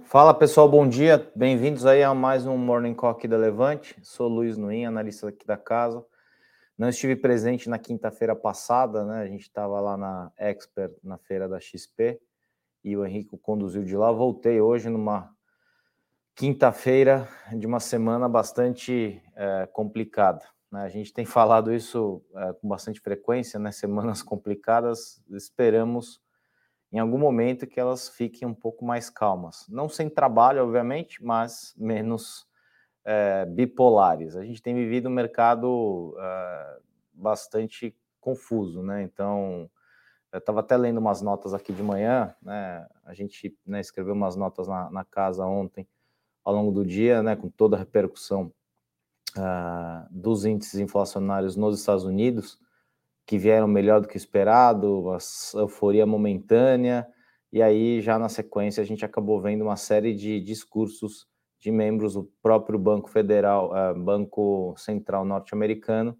Fala pessoal, bom dia. Bem-vindos aí a mais um Morning Call aqui da Levante. Sou Luiz Nuin, analista aqui da casa. Não estive presente na quinta-feira passada, né? A gente estava lá na Expert, na feira da XP, e o Henrique conduziu de lá. Voltei hoje numa quinta-feira de uma semana bastante é, complicada. Né? A gente tem falado isso é, com bastante frequência, né? Semanas complicadas. Esperamos em algum momento que elas fiquem um pouco mais calmas. Não sem trabalho, obviamente, mas menos é, bipolares. A gente tem vivido um mercado é, bastante confuso, né? Então, eu estava até lendo umas notas aqui de manhã, né? A gente né, escreveu umas notas na, na, casa ontem, ao longo do dia, né? Com toda a repercussão uh, dos índices inflacionários nos Estados Unidos que vieram melhor do que esperado, a euforia momentânea, e aí já na sequência a gente acabou vendo uma série de discursos de membros do próprio Banco Federal, uh, Banco Central norte-americano,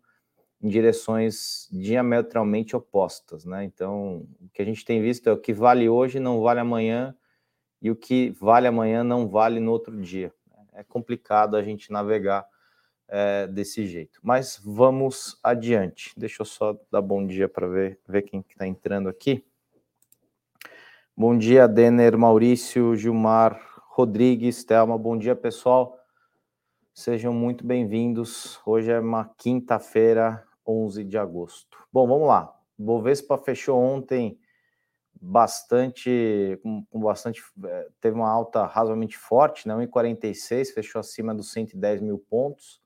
em direções diametralmente opostas, né? Então, o que a gente tem visto é o que vale hoje não vale amanhã, e o que vale amanhã não vale no outro dia. É complicado a gente navegar é, desse jeito. Mas vamos adiante. Deixa eu só dar bom dia para ver, ver quem está entrando aqui. Bom dia, Denner, Maurício, Gilmar, Rodrigues, Thelma. Bom dia, pessoal. Sejam muito bem-vindos. Hoje é uma quinta-feira, 11 de agosto. Bom, vamos lá. Bovespa fechou ontem bastante, com, com, bastante, é, teve uma alta razoavelmente forte, né? 1,46, fechou acima dos 110 mil pontos.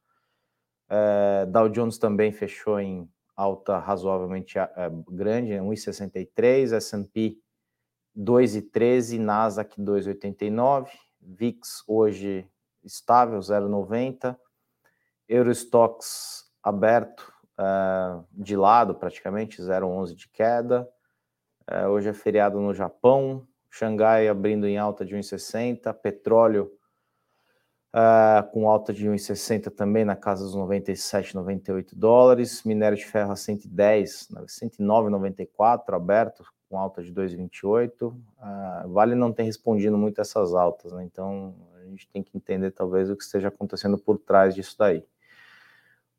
É, Dow Jones também fechou em alta razoavelmente é, grande, 1,63, S&P 2,13, Nasdaq 2,89, VIX hoje estável, 0,90, Eurostox aberto é, de lado praticamente, 0,11 de queda, é, hoje é feriado no Japão, Xangai abrindo em alta de 1,60, petróleo Uh, com alta de 1,60 também na casa dos 97, 98 dólares. Minério de ferro a 110, 109,94 aberto, com alta de 2,28. Uh, vale não ter respondido muito essas altas, né? então a gente tem que entender talvez o que esteja acontecendo por trás disso daí.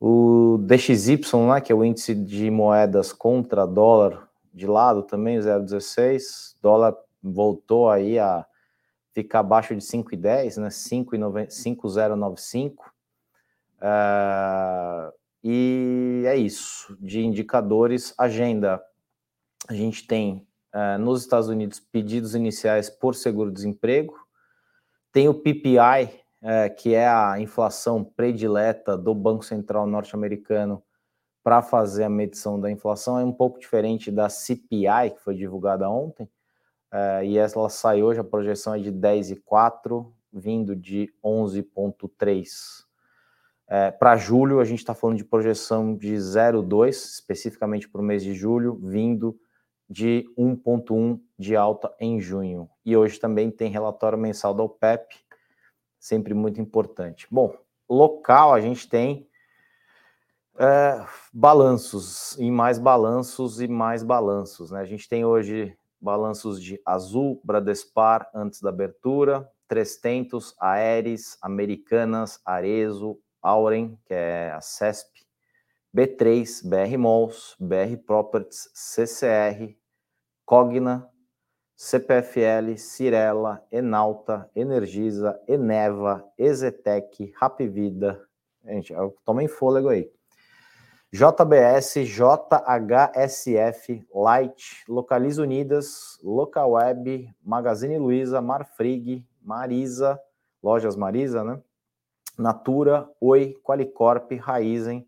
O DXY, né, que é o índice de moedas contra dólar de lado também, 0,16. Dólar voltou aí a ficar abaixo de 5,10, né? 5,095. Uh, e é isso. De indicadores, agenda. A gente tem uh, nos Estados Unidos pedidos iniciais por seguro-desemprego. Tem o PPI, uh, é, que é a inflação predileta do Banco Central norte-americano para fazer a medição da inflação. É um pouco diferente da CPI, que foi divulgada ontem Uh, e ela sai hoje, a projeção é de 10,4, vindo de 11,3. É, para julho, a gente está falando de projeção de 0,2, especificamente para o mês de julho, vindo de 1,1 de alta em junho. E hoje também tem relatório mensal da OPEP, sempre muito importante. Bom, local, a gente tem é, balanços, e mais balanços e mais balanços. Né? A gente tem hoje balanços de Azul, Bradespar antes da abertura, Trestentos, Aeres, Americanas, Arezo, Auren, que é a CESP, B3, BR Malls, BR Properties, CCR, Cogna, CPFL, Cirela, Enalta, Energisa, Eneva, Ezetec, Rapvida. Gente, tomem fôlego aí. JBS, JHSF, Light, Localiza Unidas, Localweb, Magazine Luiza, Marfrig, Marisa, Lojas Marisa, né? Natura, Oi, Qualicorp, Raizen,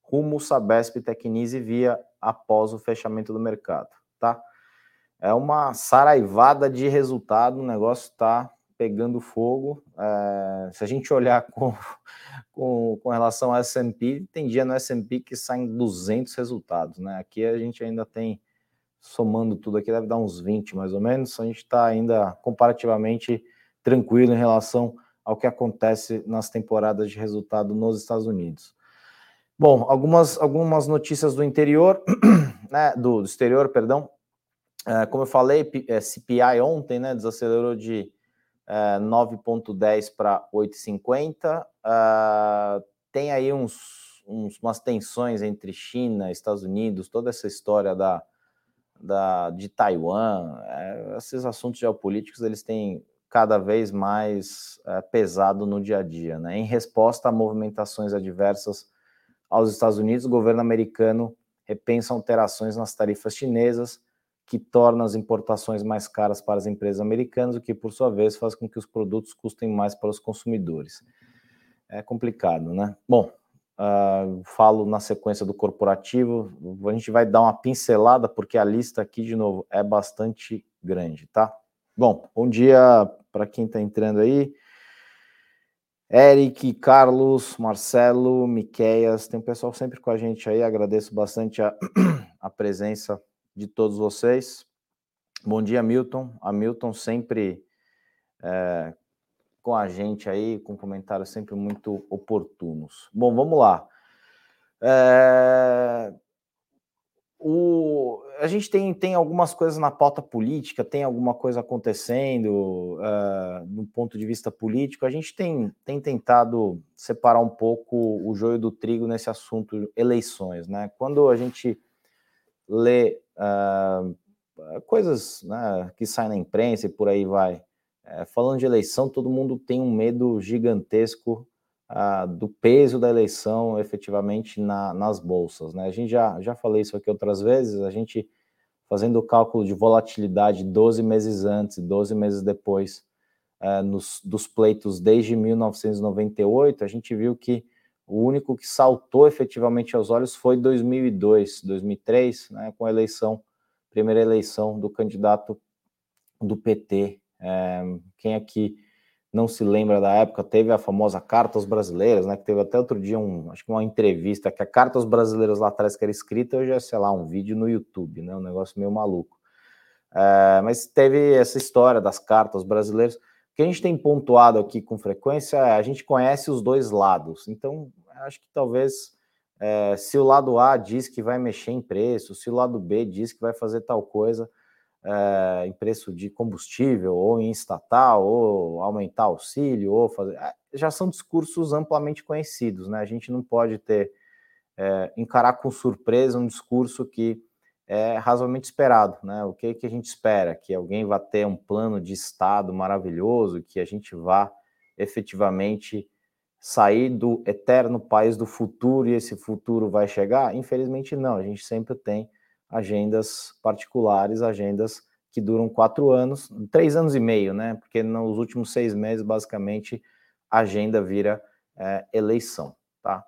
Rumo, Sabesp, Tecnise Via após o fechamento do mercado, tá? É uma saraivada de resultado, o negócio tá pegando fogo. É, se a gente olhar com, com, com relação ao S&P, tem dia no S&P que saem 200 resultados, né? Aqui a gente ainda tem, somando tudo aqui, deve dar uns 20 mais ou menos, a gente está ainda comparativamente tranquilo em relação ao que acontece nas temporadas de resultado nos Estados Unidos. Bom, algumas, algumas notícias do interior, né, do, do exterior, perdão. É, como eu falei, CPI ontem, né, desacelerou de é, 9,10 para 8,50. Uh, tem aí uns, uns, umas tensões entre China, Estados Unidos, toda essa história da, da, de Taiwan. É, esses assuntos geopolíticos eles têm cada vez mais é, pesado no dia a dia. Né? Em resposta a movimentações adversas aos Estados Unidos, o governo americano repensa alterações nas tarifas chinesas, que torna as importações mais caras para as empresas americanas, o que, por sua vez, faz com que os produtos custem mais para os consumidores. É complicado, né? Bom, uh, falo na sequência do corporativo, a gente vai dar uma pincelada, porque a lista aqui, de novo, é bastante grande, tá? Bom, bom dia para quem está entrando aí. Eric, Carlos, Marcelo, Miqueias, tem um pessoal sempre com a gente aí, agradeço bastante a, a presença de todos vocês. Bom dia, Milton. A Milton sempre é, com a gente aí, com comentários sempre muito oportunos. Bom, vamos lá. É, o, a gente tem, tem algumas coisas na pauta política, tem alguma coisa acontecendo uh, no ponto de vista político. A gente tem, tem tentado separar um pouco o joio do trigo nesse assunto eleições, né? Quando a gente lê uh, coisas né, que saem na imprensa e por aí vai, uh, falando de eleição, todo mundo tem um medo gigantesco ah, do peso da eleição efetivamente na, nas bolsas. Né? A gente já, já falei isso aqui outras vezes, a gente fazendo o cálculo de volatilidade 12 meses antes, 12 meses depois ah, nos, dos pleitos desde 1998, a gente viu que o único que saltou efetivamente aos olhos foi 2002, 2003, né, com a eleição, primeira eleição do candidato do PT. É, quem aqui não se lembra da época, teve a famosa Carta aos Brasileiros, né? Que teve até outro dia um, acho que uma entrevista, que a Carta aos Brasileiros lá atrás que era escrita, hoje é, sei lá, um vídeo no YouTube, né? Um negócio meio maluco. É, mas teve essa história das cartas aos brasileiros. Que a gente tem pontuado aqui com frequência é a gente conhece os dois lados. Então, acho que talvez é, se o lado A diz que vai mexer em preço, se o lado B diz que vai fazer tal coisa, é, em preço de combustível, ou em estatal, ou aumentar auxílio, ou fazer. Eh, já são discursos amplamente conhecidos, né? A gente não pode ter, é, encarar com surpresa um discurso que é razoavelmente esperado, né? O que, que a gente espera? Que alguém vá ter um plano de Estado maravilhoso, que a gente vá efetivamente sair do eterno país do futuro e esse futuro vai chegar? Infelizmente, não. A gente sempre tem agendas particulares, agendas que duram quatro anos, três anos e meio, né? Porque nos últimos seis meses, basicamente, a agenda vira é, eleição, tá?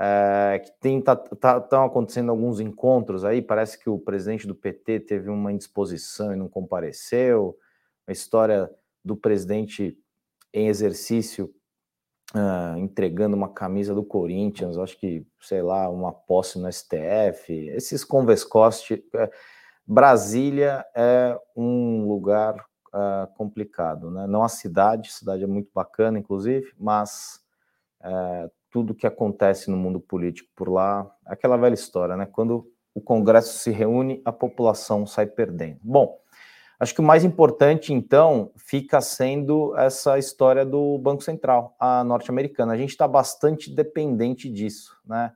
É, que tem tá, tá, estão acontecendo alguns encontros aí. Parece que o presidente do PT teve uma indisposição e não compareceu. A história do presidente em exercício uh, entregando uma camisa do Corinthians, acho que, sei lá, uma posse no STF, esses convescoste. Uh, Brasília é um lugar uh, complicado, né? Não a cidade, a cidade é muito bacana, inclusive, mas uh, tudo que acontece no mundo político por lá, aquela velha história, né? Quando o Congresso se reúne, a população sai perdendo. Bom, Acho que o mais importante, então, fica sendo essa história do Banco Central, a norte-americana. A gente está bastante dependente disso, né?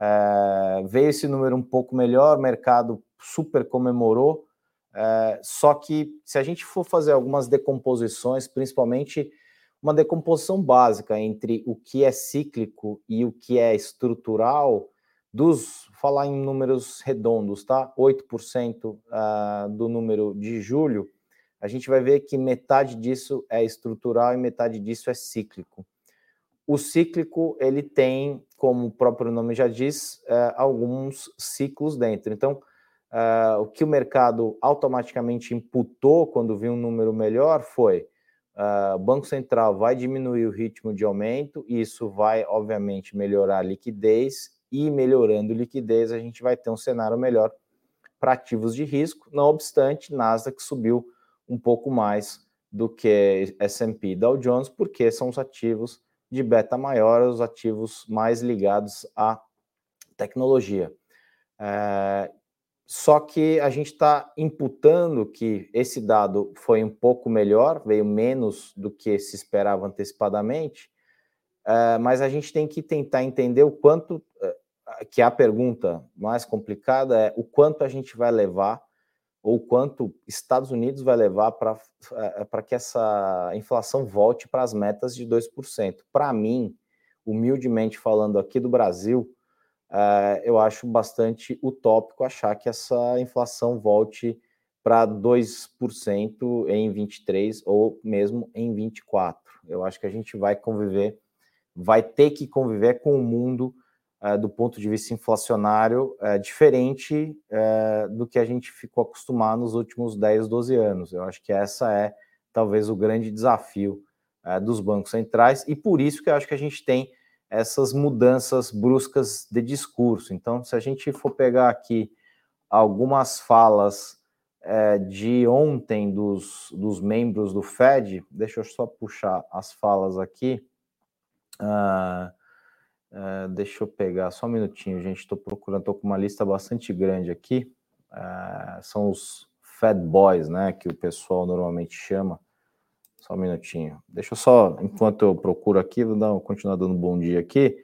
É, veio esse número um pouco melhor, o mercado super comemorou, é, só que se a gente for fazer algumas decomposições, principalmente uma decomposição básica entre o que é cíclico e o que é estrutural, dos, falar em números redondos, tá? 8% uh, ah, do número de julho, a gente vai ver que metade disso é estrutural e metade disso é cíclico. O cíclico, ele tem, como o próprio nome já diz, uh, alguns ciclos dentro. Então, uh, o que o mercado automaticamente imputou quando viu um número melhor foi uh, Banco Central vai diminuir o ritmo de aumento, e isso vai, obviamente, melhorar a liquidez e melhorando liquidez, a gente vai ter um cenário melhor para ativos de risco. Não obstante, Nasdaq subiu um pouco mais do que S&P e Dow Jones, porque são os ativos de beta maior, os ativos mais ligados à tecnologia. É, só que a gente está imputando que esse dado foi um pouco melhor, veio menos do que se esperava antecipadamente, uh, mas a gente tem que tentar entender o quanto, uh, que a pergunta mais complicada é o quanto a gente vai levar, ou quanto Estados Unidos vai levar para uh, que essa inflação volte para as metas de 2%. Para mim, humildemente falando aqui do Brasil, uh, eu acho bastante utópico achar que essa inflação volte para 2% em 23 ou mesmo em 24. Eu acho que a gente vai conviver, vai ter que conviver com o mundo uh, do ponto de vista inflacionário uh, diferente do que a gente ficou acostumado nos últimos 10, 12 anos. Eu acho que essa é talvez o grande desafio dos bancos centrais e por isso que eu acho que a gente tem essas mudanças bruscas de discurso. Então, se a gente for pegar aqui algumas falas é, de ontem dos, dos membros do Fed, deixa eu só puxar as falas aqui. Uh, uh, deixa eu pegar só um minutinho, gente. Estou procurando, estou com uma lista bastante grande aqui. Uh, são os Fed Boys, né? Que o pessoal normalmente chama. Só um minutinho. Deixa eu só, enquanto eu procuro aqui, vou dar, continuar dando bom dia aqui.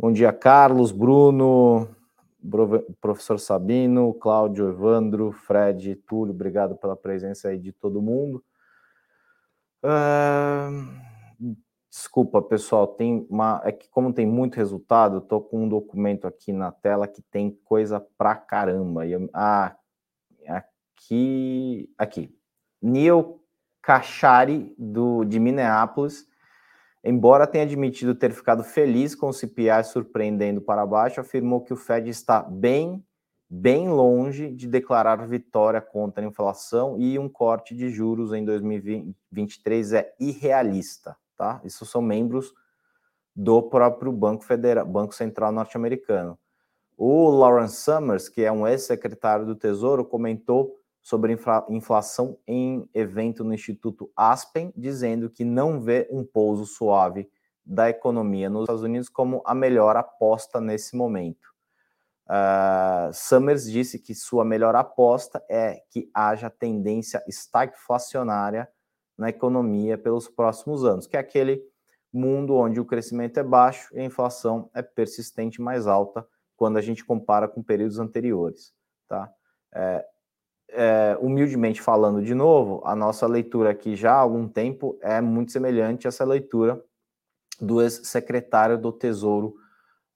Bom dia, Carlos, Bruno, professor Sabino, Cláudio, Evandro, Fred, Túlio, obrigado pela presença aí de todo mundo. Uh, desculpa, pessoal, tem uma. É que, como tem muito resultado, eu tô com um documento aqui na tela que tem coisa pra caramba. E eu, ah, aqui. Aqui. Neil Kashari, do, de Minneapolis, embora tenha admitido ter ficado feliz com o CPI surpreendendo para baixo, afirmou que o Fed está bem, bem longe de declarar vitória contra a inflação e um corte de juros em 2023 é irrealista, tá? Isso são membros do próprio Banco Federal, Banco Central norte-americano. O Lawrence Summers, que é um ex-secretário do Tesouro, comentou sobre inflação em evento no Instituto Aspen, dizendo que não vê um pouso suave da economia nos Estados Unidos como a melhor aposta nesse momento. Uh, Summers disse que sua melhor aposta é que haja tendência estagflacionária na economia pelos próximos anos, que é aquele mundo onde o crescimento é baixo e a inflação é persistente mais alta quando a gente compara com períodos anteriores. Tá? É, é, humildemente falando de novo, a nossa leitura aqui já há algum tempo é muito semelhante a essa leitura do ex-secretário do Tesouro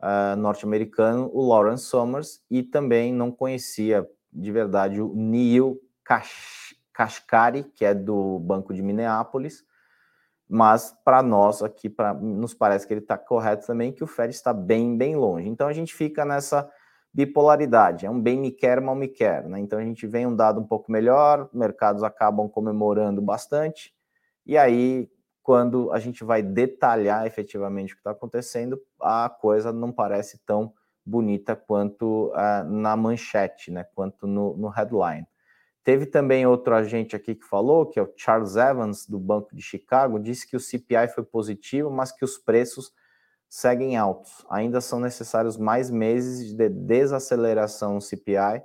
uh, norte-americano, o Lawrence Summers, e também não conhecia de verdade o Neil Kashkari, que é do Banco de Minneapolis, mas para nós aqui, pra, nos parece que ele está correto também, que o Fed está bem, bem longe. Então a gente fica nessa bipolaridade, é um bem me quer, mal me quer, né? Então a gente vem um dado um pouco melhor, mercados acabam comemorando bastante, e aí quando a gente vai detalhar efetivamente o que está acontecendo, a coisa não parece tão bonita quanto uh, na manchete, né? Quanto no, no headline. Teve também outro agente aqui que falou, que é o Charles Evans, do Banco de Chicago, disse que o CPI foi positivo, mas que os preços seguem altos. Ainda são necessários mais meses de desaceleração no CPI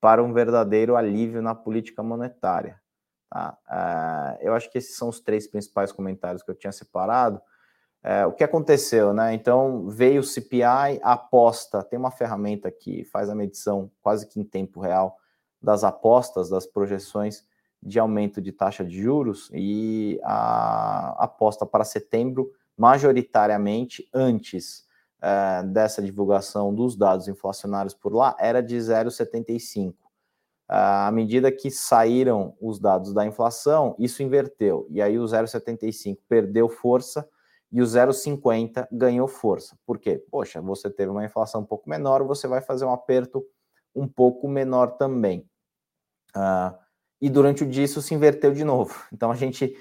para um verdadeiro alívio na política monetária. Tá? Uh, eu acho que esses são os três principais comentários que eu tinha separado. Uh, o que aconteceu, né? Então veio o CPI, aposta, tem uma ferramenta que faz a medição quase que em tempo real das apostas, das projeções de aumento de taxa de juros, e a aposta para setembro majoritariamente antes é, dessa divulgação dos dados inflacionários por lá era de 0,75. À medida que saíram os dados da inflação, isso inverteu. E aí o 0,75 perdeu força e o 0,50 ganhou força. Por quê? Poxa, você teve uma inflação um pouco menor, você vai fazer um aperto um pouco menor também. Uh, e durante o dia isso se inverteu de novo. Então a gente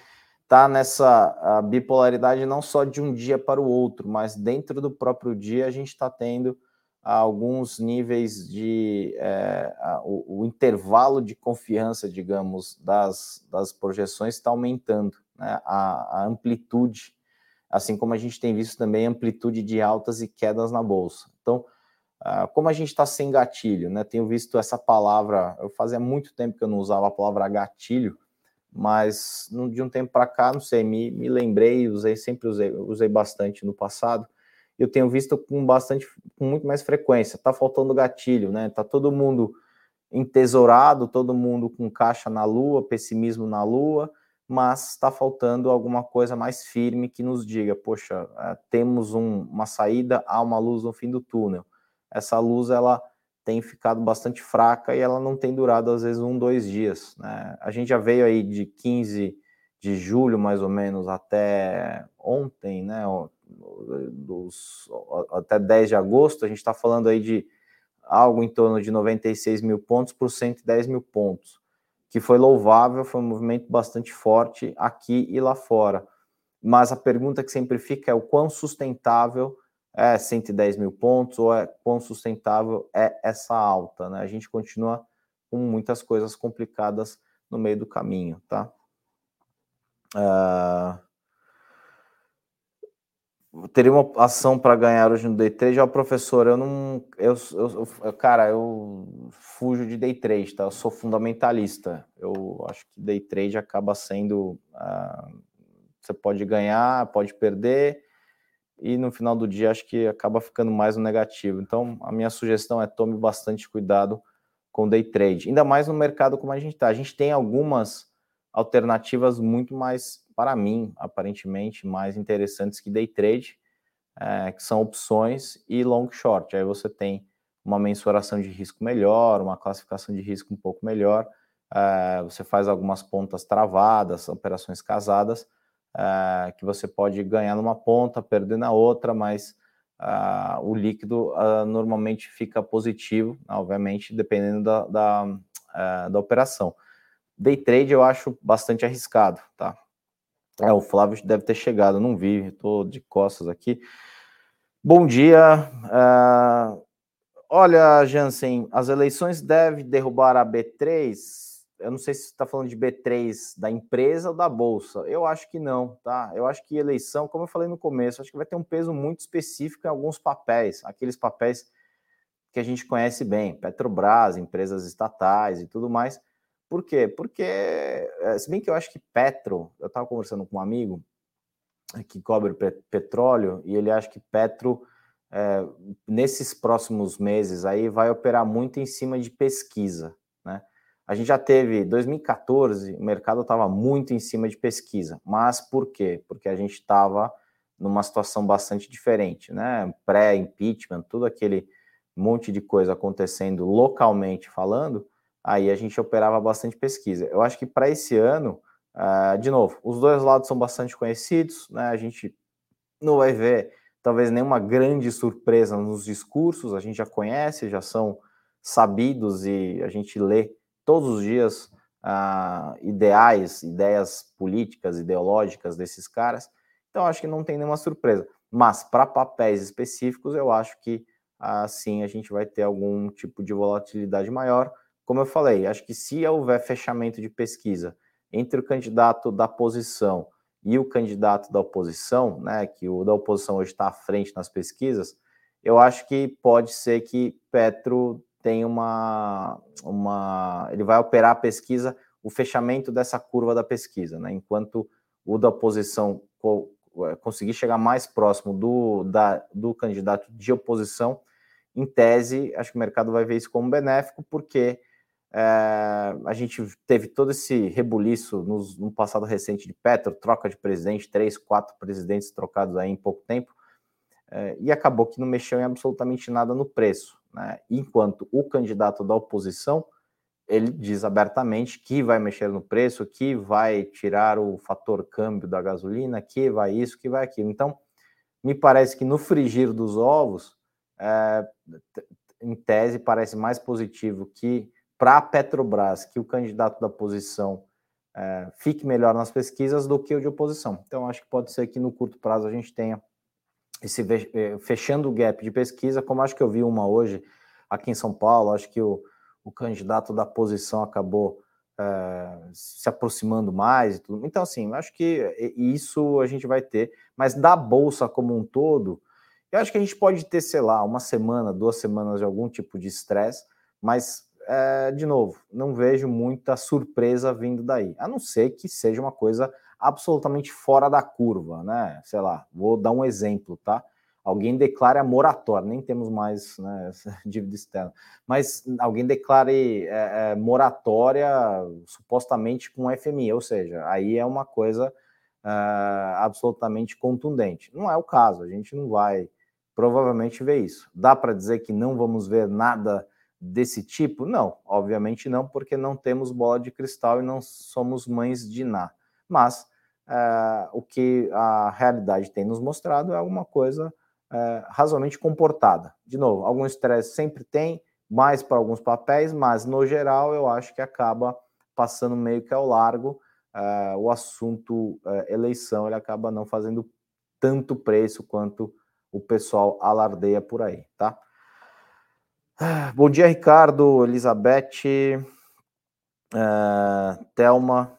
está nessa bipolaridade não só de um dia para o outro, mas dentro do próprio dia a gente está tendo alguns níveis de é, o, o, intervalo de confiança, digamos, das, das projeções está aumentando, né? a, a, amplitude, assim como a gente tem visto também amplitude de altas e quedas na bolsa. Então, Uh, como a gente está sem gatilho, né? Tenho visto essa palavra, eu fazia muito tempo que eu não usava a palavra gatilho, mas de um tempo para cá, não sei, me, me lembrei, usei, sempre usei, usei bastante no passado. Eu tenho visto com bastante, com muito mais frequência. Tá faltando gatilho, né? Tá todo mundo entesourado, todo mundo com caixa na lua, pessimismo na lua, mas está faltando alguma coisa mais firme que nos diga, poxa, é, temos um, uma saída, há uma luz no fim do túnel. Essa luz ela tem ficado bastante fraca e ela não tem durado às vezes um, dois dias. Né? A gente já veio aí de 15 de julho mais ou menos até ontem, né? Dos, até 10 de agosto, a gente está falando aí de algo em torno de 96 mil pontos por 110 mil pontos, que foi louvável, foi um movimento bastante forte aqui e lá fora. Mas a pergunta que sempre fica é o quão sustentável é 110 mil pontos ou é quão sustentável é essa alta, né? A gente continua com muitas coisas complicadas no meio do caminho, tá? Uh, teria uma ação para ganhar hoje no day trade, ó, professor, eu não, eu, eu, eu, cara, eu fujo de day trade, tá? Eu sou fundamentalista. Eu acho que day trade acaba sendo, uh, você pode ganhar, pode perder, e no final do dia acho que acaba ficando mais no negativo. Então, a minha sugestão é tome bastante cuidado com day trade, ainda mais no mercado como a gente está. A gente tem algumas alternativas muito mais, para mim, aparentemente, mais interessantes que day trade, é, que são opções e long short. Aí você tem uma mensuração de risco melhor, uma classificação de risco um pouco melhor, é, você faz algumas pontas travadas, operações casadas, é, que você pode ganhar numa ponta, perder na outra, mas uh, o líquido uh, normalmente fica positivo, obviamente, dependendo da, da, uh, da operação. Day trade eu acho bastante arriscado, tá? É, o Flávio deve ter chegado, não vi, estou de costas aqui. Bom dia. Uh, olha, Jansen, as eleições devem derrubar a B3? Eu não sei se está falando de B3 da empresa ou da bolsa. Eu acho que não, tá? Eu acho que eleição, como eu falei no começo, acho que vai ter um peso muito específico em alguns papéis, aqueles papéis que a gente conhece bem, Petrobras, empresas estatais e tudo mais por quê? Porque, eh, se bem que eu acho que Petro, eu estava conversando com um amigo que cobre petróleo, e ele acha que Petro, é, nesses próximos meses aí, vai operar muito em cima de pesquisa? A gente já teve, 2014, o mercado estava muito em cima de pesquisa, mas por quê? Porque a gente estava numa situação bastante diferente, né? Pré-impeachment, tudo aquele monte de coisa acontecendo localmente falando, aí a gente operava bastante pesquisa. Eu acho que para esse ano, uh, de novo, os dois lados são bastante conhecidos, né? A gente não vai ver talvez nenhuma grande surpresa nos discursos, a gente já conhece, já são sabidos e a gente lê todos os dias uh, ideais, ideias políticas, ideológicas desses caras. Então acho que não tem nenhuma surpresa. Mas para papéis específicos, eu acho que assim a gente vai ter algum tipo de volatilidade maior como eu falei, acho que se houver fechamento de pesquisa entre o candidato da posição e o candidato da oposição, né, que o da oposição hoje está à frente nas pesquisas, eu acho que pode ser que Petro tenha uma, uma. Ele vai operar a pesquisa, o fechamento dessa curva da pesquisa, né? Enquanto o da oposição é, conseguir chegar mais próximo do, da, do candidato de oposição, em tese, acho que o mercado vai ver isso como benéfico, porque é, a gente teve todo esse rebuliço no, no, passado recente de Petro, troca de presidente, três, quatro presidentes trocados aí em pouco tempo, é, e acabou que não mexeu em absolutamente nada no preço. Né? Enquanto o candidato da oposição, ele diz abertamente que vai mexer no preço, que vai tirar o fator câmbio da gasolina, que vai isso, que vai aquilo. Então, me parece que no frigir dos ovos, é, em tese, parece mais positivo que para a Petrobras que o candidato da oposição é, fique melhor nas pesquisas do que o de oposição. Então, acho que pode ser que no curto prazo a gente tenha esse é, fechando o gap de pesquisa, como acho que eu vi uma hoje aqui em São Paulo, acho que o, o candidato da oposição acabou é, se aproximando mais. Então, assim, acho que isso a gente vai ter, mas da Bolsa como um todo, Eu acho que a gente pode ter, sei lá, uma semana, duas semanas de algum tipo de estresse, mas, é, de novo, não vejo muita surpresa vindo daí, a não ser que seja uma coisa absolutamente fora da curva, né? Sei lá, vou dar um exemplo, tá? alguém declare a moratória, nem temos mais né, dívida externa, mas alguém declare é, é, moratória supostamente com FMI, ou seja, aí é uma coisa é, absolutamente contundente. Não é o caso, a gente não vai provavelmente ver isso. Dá para dizer que não vamos ver nada desse tipo? Não, obviamente não, porque não temos bola de cristal e não somos mães de Ná. Mas é, o que a realidade tem nos mostrado é alguma coisa é, razoavelmente comportada. De novo, algum estresse sempre tem, mais para alguns papéis, mas no geral eu acho que acaba passando meio que ao largo. É, o assunto é, eleição ele acaba não fazendo tanto preço quanto o pessoal alardeia por aí, tá? Bom dia, Ricardo, Elizabeth, uh, Thelma,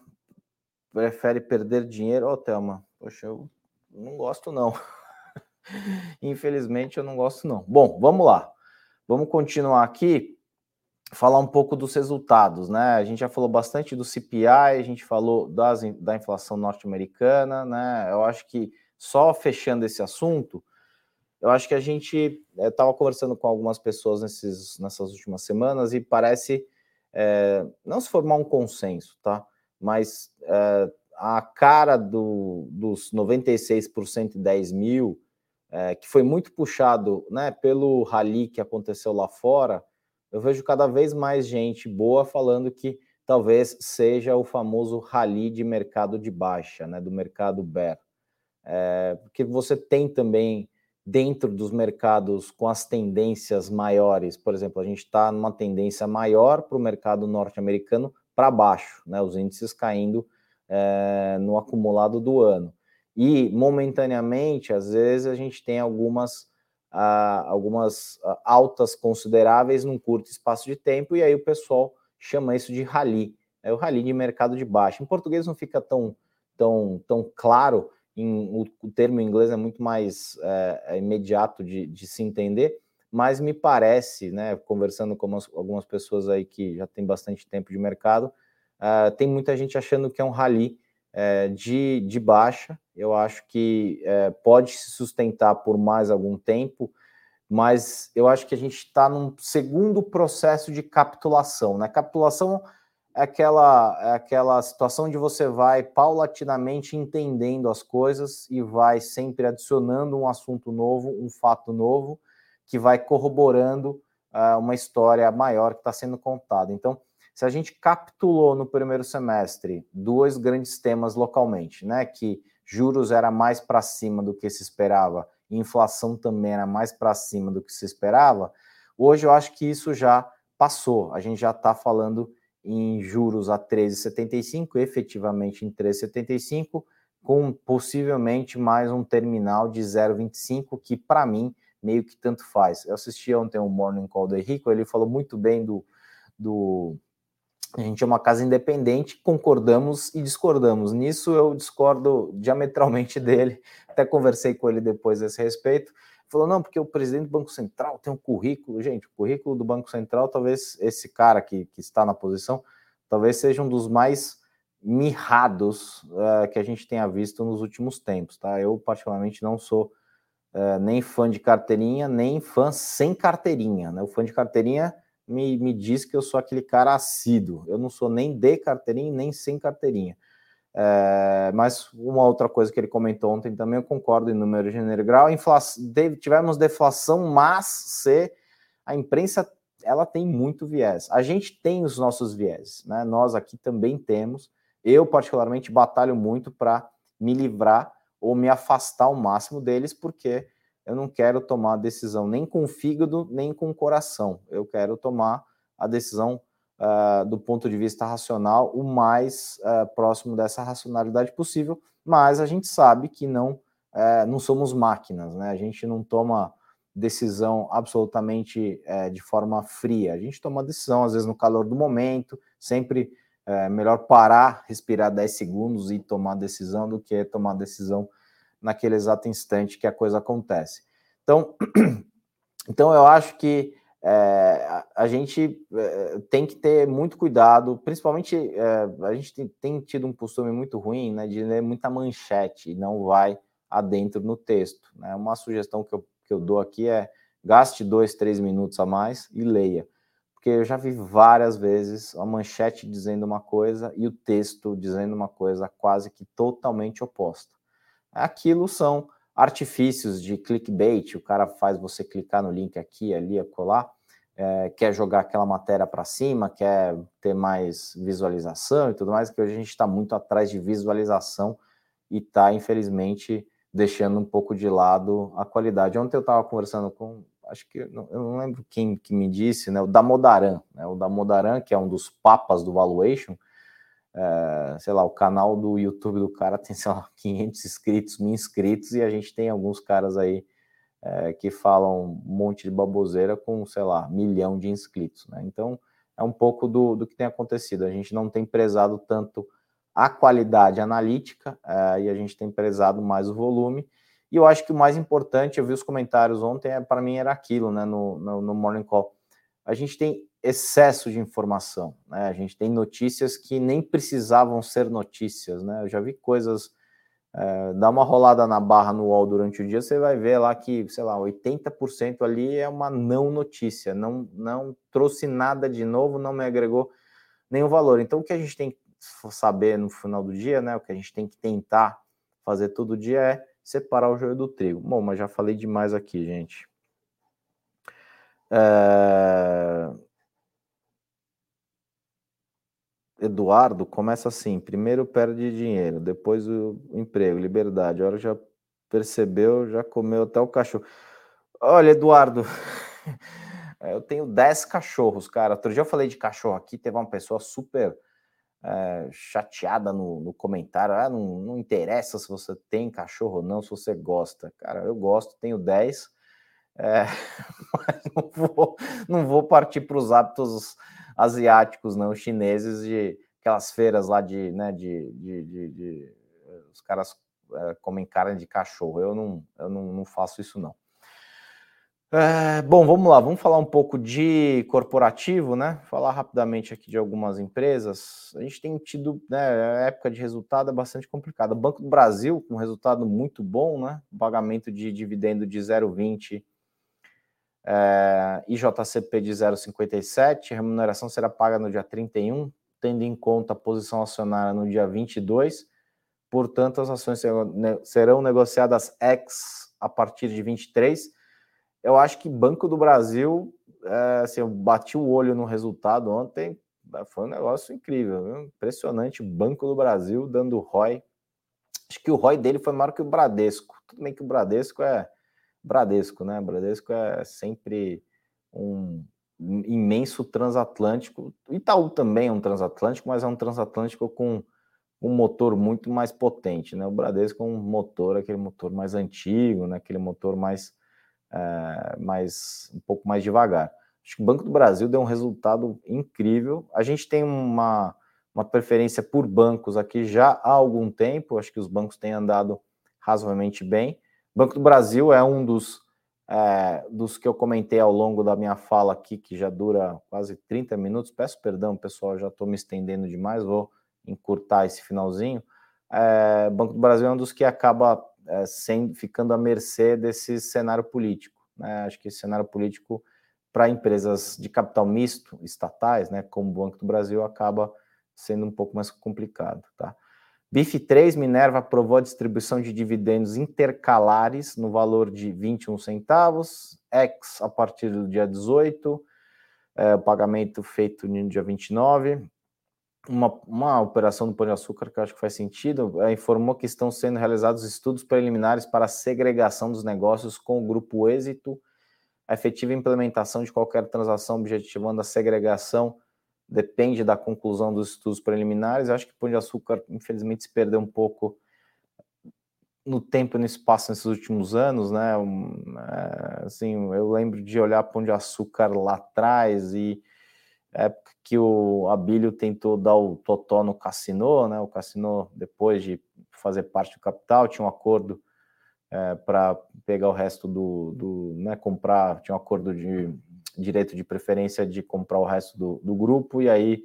prefere perder dinheiro? Ô, oh, Thelma, poxa, eu não gosto não. Infelizmente eu não gosto não. Bom, vamos lá. Vamos continuar aqui, falar um pouco dos resultados, né? A gente já falou bastante do CPI, a gente falou das, da inflação norte-americana, né? Eu acho que só fechando esse assunto, eu acho que a gente estava eh, conversando com algumas pessoas nesses, nessas últimas semanas e parece é, não se formar um consenso, tá? Mas a cara do, dos 96% e 10 mil é, que foi muito puxado né, pelo rally que aconteceu lá fora, eu vejo cada vez mais gente boa falando que talvez seja o famoso rally de mercado de baixa, né, do mercado bear. É, porque você tem também dentro dos mercados com as tendências maiores, por exemplo, a gente está numa tendência maior para o mercado norte-americano para baixo, né, os índices caindo é, no acumulado do ano. E momentaneamente, às vezes, a gente tem algumas, uh, algumas altas consideráveis num curto espaço de tempo, e aí o pessoal chama isso de rally, é o rally de mercado de baixo. Em português não fica tão, tão, tão claro, em, o, o termo em inglês é muito mais é, é imediato de, de, se entender, mas me parece, né, conversando com umas, algumas pessoas aí que já tem bastante tempo de mercado, uh, tem muita gente achando que é um rally é, de, de baixa. Eu acho que é, pode se sustentar por mais algum tempo, mas eu acho que a gente está num segundo processo de capitulação. Né? Capitulação é aquela, é aquela situação onde você vai paulatinamente entendendo as coisas e vai sempre adicionando um assunto novo, um fato novo, que vai corroborando uh, uma história maior que está sendo contada. Então, se a gente capitulou no primeiro semestre dois grandes temas localmente, né, que juros era mais para cima do que se esperava, e inflação também era mais para cima do que se esperava, hoje eu acho que isso já passou. A gente já está falando em juros a 13,75, efetivamente em 13,75, com possivelmente mais um terminal de 0,25, que para mim meio que tanto faz. Eu assisti ontem o um Morning Call do Henrico, ele falou muito bem do, do a gente é uma casa independente, concordamos e discordamos. Nisso eu discordo diametralmente dele. Até conversei com ele depois a esse respeito. Falou, não, porque o presidente do Banco Central tem um currículo. Gente, o currículo do Banco Central, talvez esse cara que, que está na posição, talvez seja um dos mais mirrados uh, que a gente tenha visto nos últimos tempos, tá? Eu, particularmente, não sou uh, nem fã de carteirinha, nem fã sem carteirinha, né? O fã de carteirinha me, me diz que eu sou aquele cara assíduo. Eu não sou nem de carteirinha, nem sem carteirinha. É, mas uma outra coisa que ele comentou ontem também, eu concordo em número gênero grau, inflação, tivemos deflação, mas se a imprensa ela tem muito viés. A gente tem os nossos viés, né? Nós aqui também temos. Eu particularmente batalho muito para me livrar ou me afastar ao máximo deles, porque eu não quero tomar a decisão nem com o fígado, nem com o coração. Eu quero tomar a decisão uh, do ponto de vista racional o mais uh, próximo dessa racionalidade possível, mas a gente sabe que não, uh, não somos máquinas, né? A gente não toma decisão absolutamente eh, de forma fria. A gente toma decisão, às vezes, no calor do momento, sempre é melhor parar, respirar 10 segundos e tomar decisão do que tomar decisão naquele exato instante que a coisa acontece. Então, então eu acho que é, a, gente é, tem que ter muito cuidado, principalmente é, a gente tem, tem, tido um costume muito ruim né, de ler muita manchete e não vai adentro no texto. Né? Uma sugestão que eu, que eu dou aqui é gaste dois, três minutos a mais e leia. Porque eu já vi várias vezes a manchete dizendo uma coisa e o texto dizendo uma coisa quase que totalmente oposta. Aquilo são artifícios de clickbait, o cara faz você clicar no link aqui, ali, acolá, é, quer jogar aquela matéria para cima, quer ter mais visualização e tudo mais, que hoje a gente está muito atrás de visualização e está, infelizmente, deixando um pouco de lado a qualidade. Ontem eu estava conversando com, acho que, eu não lembro quem que me disse, né, o Damodaran, né, o Damodaran, que é um dos papas do valuation, é, sei lá, o canal do YouTube do cara tem, sei lá, 500 inscritos, mil inscritos, e a gente tem alguns caras aí é, que falam um monte de baboseira com, sei lá, milhão de inscritos, né? Então, é um pouco do, do que tem acontecido. A gente não tem prezado tanto a qualidade analítica é, e a gente tem prezado mais o volume. E eu acho que o mais importante, eu vi os comentários ontem, é, para mim era aquilo, né, no, no, no Morning Call. A gente tem excesso de informação. Né? A gente tem notícias que nem precisavam ser notícias. Né? Eu já vi coisas. É, dá uma rolada na barra no UOL durante o dia, você vai ver lá que, sei lá, 80% ali é uma não notícia, não, não trouxe nada de novo, não me agregou nenhum valor. Então, o que a gente tem que saber no final do dia, né? O que a gente tem que tentar fazer todo dia é separar o joio do trigo. Bom, mas já falei demais aqui, gente. É... Eduardo começa assim: primeiro perde dinheiro, depois o emprego, liberdade. A hora já percebeu, já comeu até o cachorro. Olha, Eduardo, eu tenho 10 cachorros, cara. Outro dia eu falei de cachorro aqui, teve uma pessoa super é, chateada no, no comentário. Ah, não, não interessa se você tem cachorro ou não, se você gosta. Cara, eu gosto, tenho 10. É, mas não vou, não vou partir para os hábitos asiáticos, não chineses, de aquelas feiras lá de, né, de, de, de, de os caras é, comem carne de cachorro. Eu não, eu não, não faço isso não. É, bom, vamos lá, vamos falar um pouco de corporativo, né? Falar rapidamente aqui de algumas empresas. A gente tem tido, né, época de resultado é bastante complicada. Banco do Brasil, com um resultado muito bom, né? Pagamento de dividendo de 0,20 é, IJCP de 0,57, remuneração será paga no dia 31, tendo em conta a posição acionária no dia 22. Portanto, as ações serão negociadas ex a partir de 23. Eu acho que Banco do Brasil, é, assim, eu bati o olho no resultado ontem, foi um negócio incrível, viu? impressionante. Banco do Brasil dando ROI. Acho que o ROI dele foi maior que o Bradesco. Tudo bem que o Bradesco é Bradesco, né? Bradesco é sempre um imenso transatlântico. Itaú também é um transatlântico, mas é um transatlântico com um motor muito mais potente, né? O Bradesco é um motor, aquele motor mais antigo, né? Aquele motor mais, é, mais um pouco mais devagar. Acho que o Banco do Brasil deu um resultado incrível. A gente tem uma, uma preferência por bancos aqui já há algum tempo. Acho que os bancos têm andado razoavelmente bem. Banco do Brasil é um dos, é, dos que eu comentei ao longo da minha fala aqui, que já dura quase 30 minutos. Peço perdão, pessoal, já estou me estendendo demais, vou encurtar esse finalzinho. É, Banco do Brasil é um dos que acaba é, sem, ficando à mercê desse cenário político. Né? Acho que esse cenário político para empresas de capital misto, estatais, né, como o Banco do Brasil, acaba sendo um pouco mais complicado. Tá? BIF 3, Minerva aprovou a distribuição de dividendos intercalares no valor de 21 centavos, ex a partir do dia 18, é, o pagamento feito no dia 29. Uma, uma operação do Pão de Açúcar que eu acho que faz sentido, é, informou que estão sendo realizados estudos preliminares para a segregação dos negócios com o grupo êxito, a efetiva implementação de qualquer transação objetivando a segregação depende da conclusão dos estudos preliminares. Eu acho que o Pão de Açúcar, infelizmente, se perdeu um pouco no tempo e no espaço nesses últimos anos, né? É, assim, eu lembro de olhar Pão de Açúcar lá atrás e época que o Abílio tentou dar o totó no Cassino, né? O Cassino, depois de fazer parte do capital, tinha um acordo é, para pegar o resto do, do né, comprar, tinha um acordo de direito de preferência de comprar o resto do, do grupo, e aí,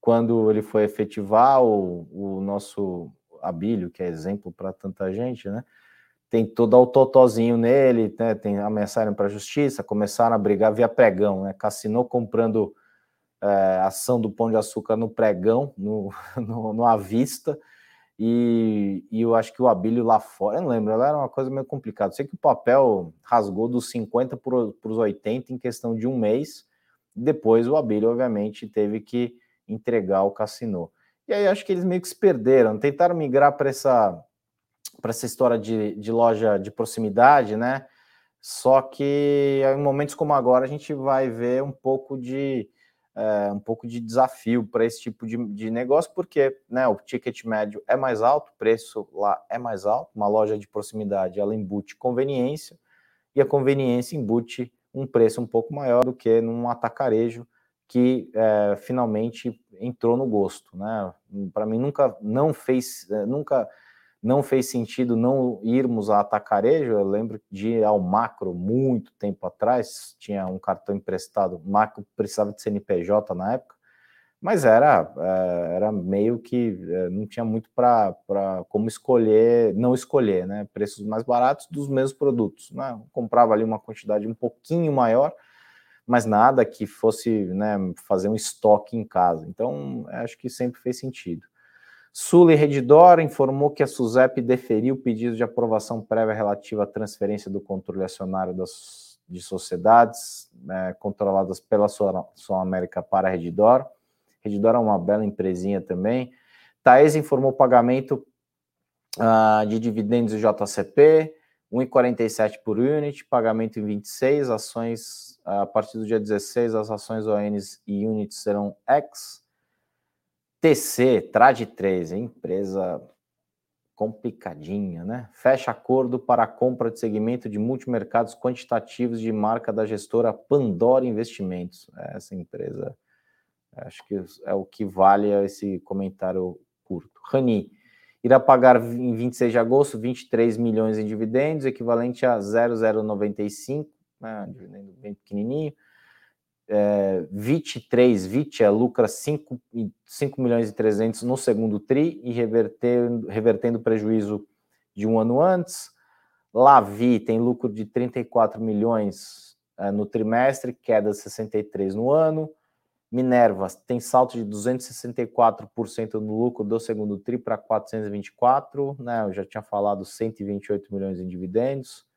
quando ele foi efetivar, o, o nosso Abílio, que é exemplo para tanta gente, né? Tem todo o totozinho nele, né, tem ameaçaram para a justiça, começaram a brigar via pregão, né? Cassinou comprando é, ação do Pão de Açúcar no pregão, no, no, no à vista, e, e, eu acho que o Abílio lá fora, eu não lembro, ela era uma coisa meio complicada. Sei que o papel rasgou dos 50 para os 80 em questão de um mês. Depois o Abílio, obviamente, teve que entregar o Cassino. E aí acho que eles meio que se perderam, tentaram migrar para essa, essa história de, de loja de proximidade, né? Só que em momentos como agora a gente vai ver um pouco de é, um pouco de desafio para esse tipo de, de negócio, porque né, o ticket médio é mais alto, o preço lá é mais alto, uma loja de proximidade ela embute conveniência, e a conveniência embute um preço um pouco maior do que num atacarejo que é, finalmente entrou no gosto, né? Para mim nunca não fez, nunca não fez sentido não irmos a atacarejo. Eu lembro de ir ao macro muito tempo atrás, tinha um cartão emprestado, macro precisava de CNPJ na época, mas era, é, era meio que é, não tinha muito para como escolher, não escolher, né? Preços mais baratos dos mesmos produtos. Né? Comprava ali uma quantidade um pouquinho maior, mas nada que fosse né, fazer um estoque em casa. Então, acho que sempre fez sentido. Sula e Redidor informou que a SUSEP deferiu o pedido de aprovação prévia relativa à transferência do controle acionário das, de sociedades né, controladas pela Sul América para a Redidor. Redidor é uma bela empresinha também. Taes informou pagamento uh, de dividendos do JCP, 1,47 por unit, pagamento em 26, ações uh, a partir do dia 16, as ações ONs e units serão X. TC, Trade 3, empresa complicadinha, né? Fecha acordo para a compra de segmento de multimercados quantitativos de marca da gestora Pandora Investimentos. Essa empresa, acho que é o que vale esse comentário curto. Rani, irá pagar em 26 de agosto 23 milhões em dividendos, equivalente a 0,095, né? dividendo bem pequenininho é, VIT 3, VIT é, lucra 5, 5 milhões e 300 no segundo TRI e revertendo, revertendo prejuízo de um ano antes. Lavi tem lucro de 34 milhões é, no trimestre, queda de 63 no ano. Minerva tem salto de 264% no lucro do segundo TRI para 424, né? Eu já tinha falado 128 milhões em dividendos.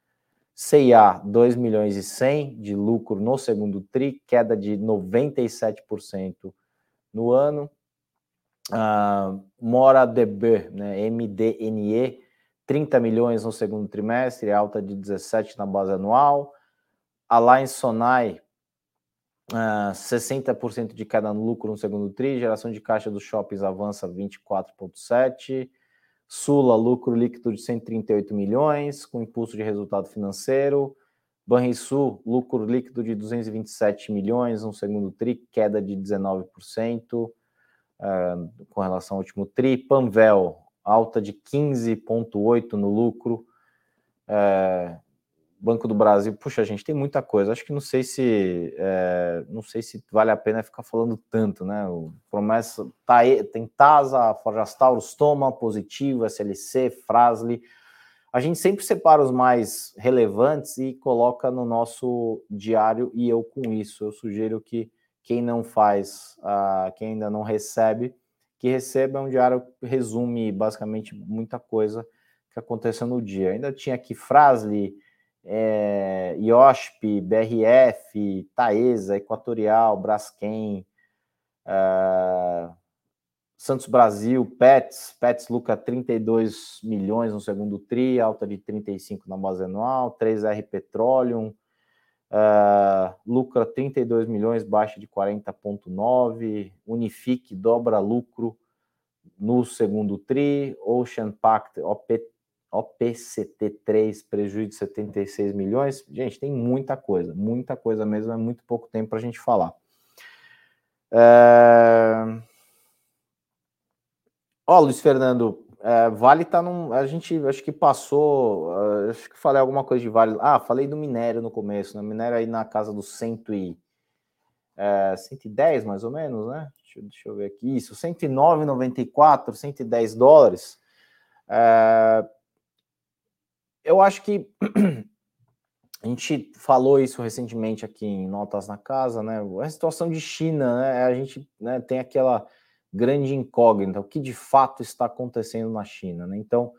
CIA 2 milhões e 100 de lucro no segundo tri, queda de 97% no ano. Uh, Mora DB, né, MDNE, 30 milhões no segundo trimestre, alta de 17 na base anual. Alliance Sonai, uh, 60% de queda no lucro no segundo tri, geração de caixa dos shoppings avança 24,7%. Sula, lucro líquido de 138 milhões, com impulso de resultado financeiro. Banrisul, lucro líquido de 227 milhões no segundo TRI, queda de 19% uh, ah, com relação ao último TRI. Panvel, alta de 15,8% no lucro. Uh, Banco do Brasil, puxa, gente, tem muita coisa. Acho que não sei se é, não sei se vale a pena ficar falando tanto, né? O promessa tá aí, tem TASA, Forjastaurus, Toma, Positivo, SLC, Frasli. A gente sempre separa os mais relevantes e coloca no nosso diário e eu com isso. Eu sugiro que quem não faz, uh, quem ainda não recebe, que receba um diário que resume basicamente muita coisa que aconteceu no dia. Ainda tinha aqui Frasli, é, IOSP, BRF, Taesa, Equatorial, Braskem, uh, Santos Brasil, Pets, Pets lucra 32 milhões no segundo TRI, alta de 35 na base anual, 3R Petroleum, uh, lucra 32 milhões, baixa de 40,9, Unifique dobra lucro no segundo TRI, Ocean Pact, OPT, OPCT3, prejuízo de 76 milhões. Gente, tem muita coisa, muita coisa mesmo, é muito pouco tempo para a gente falar. É... Ó, Luiz Fernando, é, Vale tá num. A gente acho que passou. Acho que falei alguma coisa de Vale. Ah, falei do minério no começo, né? Minério aí na casa dos cento e, é, 110 mais ou menos, né? Deixa, deixa eu ver aqui. Isso, 109,94, 110 dólares. É, eu acho que a gente falou isso recentemente aqui em Notas na Casa, né? A situação de China, né? A gente né, tem aquela grande incógnita, o que de fato está acontecendo na China, né? Então,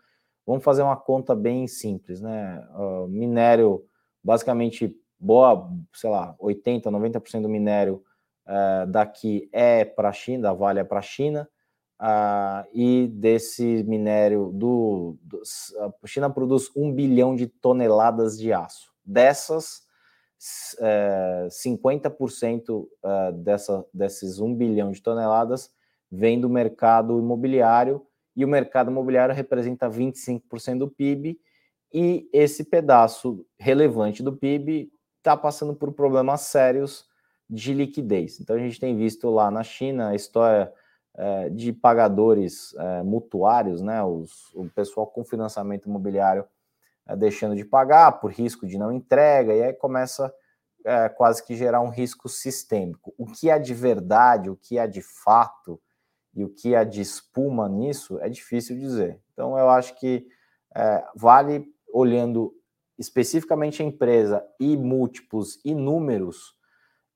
vamos fazer uma conta bem simples, né? Uh, minério, basicamente, boa, sei lá, 80%, 90% do minério uh, daqui é para a China, da Vale é para a China, uh, e desse minério do, do, a China produz um bilhão de toneladas de aço. Dessas, é, 50% é, dessa, desses 1 bilhão de toneladas vem do mercado imobiliário, e o mercado imobiliário representa 25% do PIB, e esse pedaço relevante do PIB está passando por problemas sérios de liquidez. Então a gente tem visto lá na China a história é, de pagadores é, mutuários, né, os, o pessoal com financiamento imobiliário é, deixando de pagar por risco de não entrega, e aí começa é, quase que gerar um risco sistêmico. O que é de verdade, o que é de fato e o que é de espuma nisso é difícil dizer. Então, eu acho que é, vale, olhando especificamente a empresa e múltiplos e números,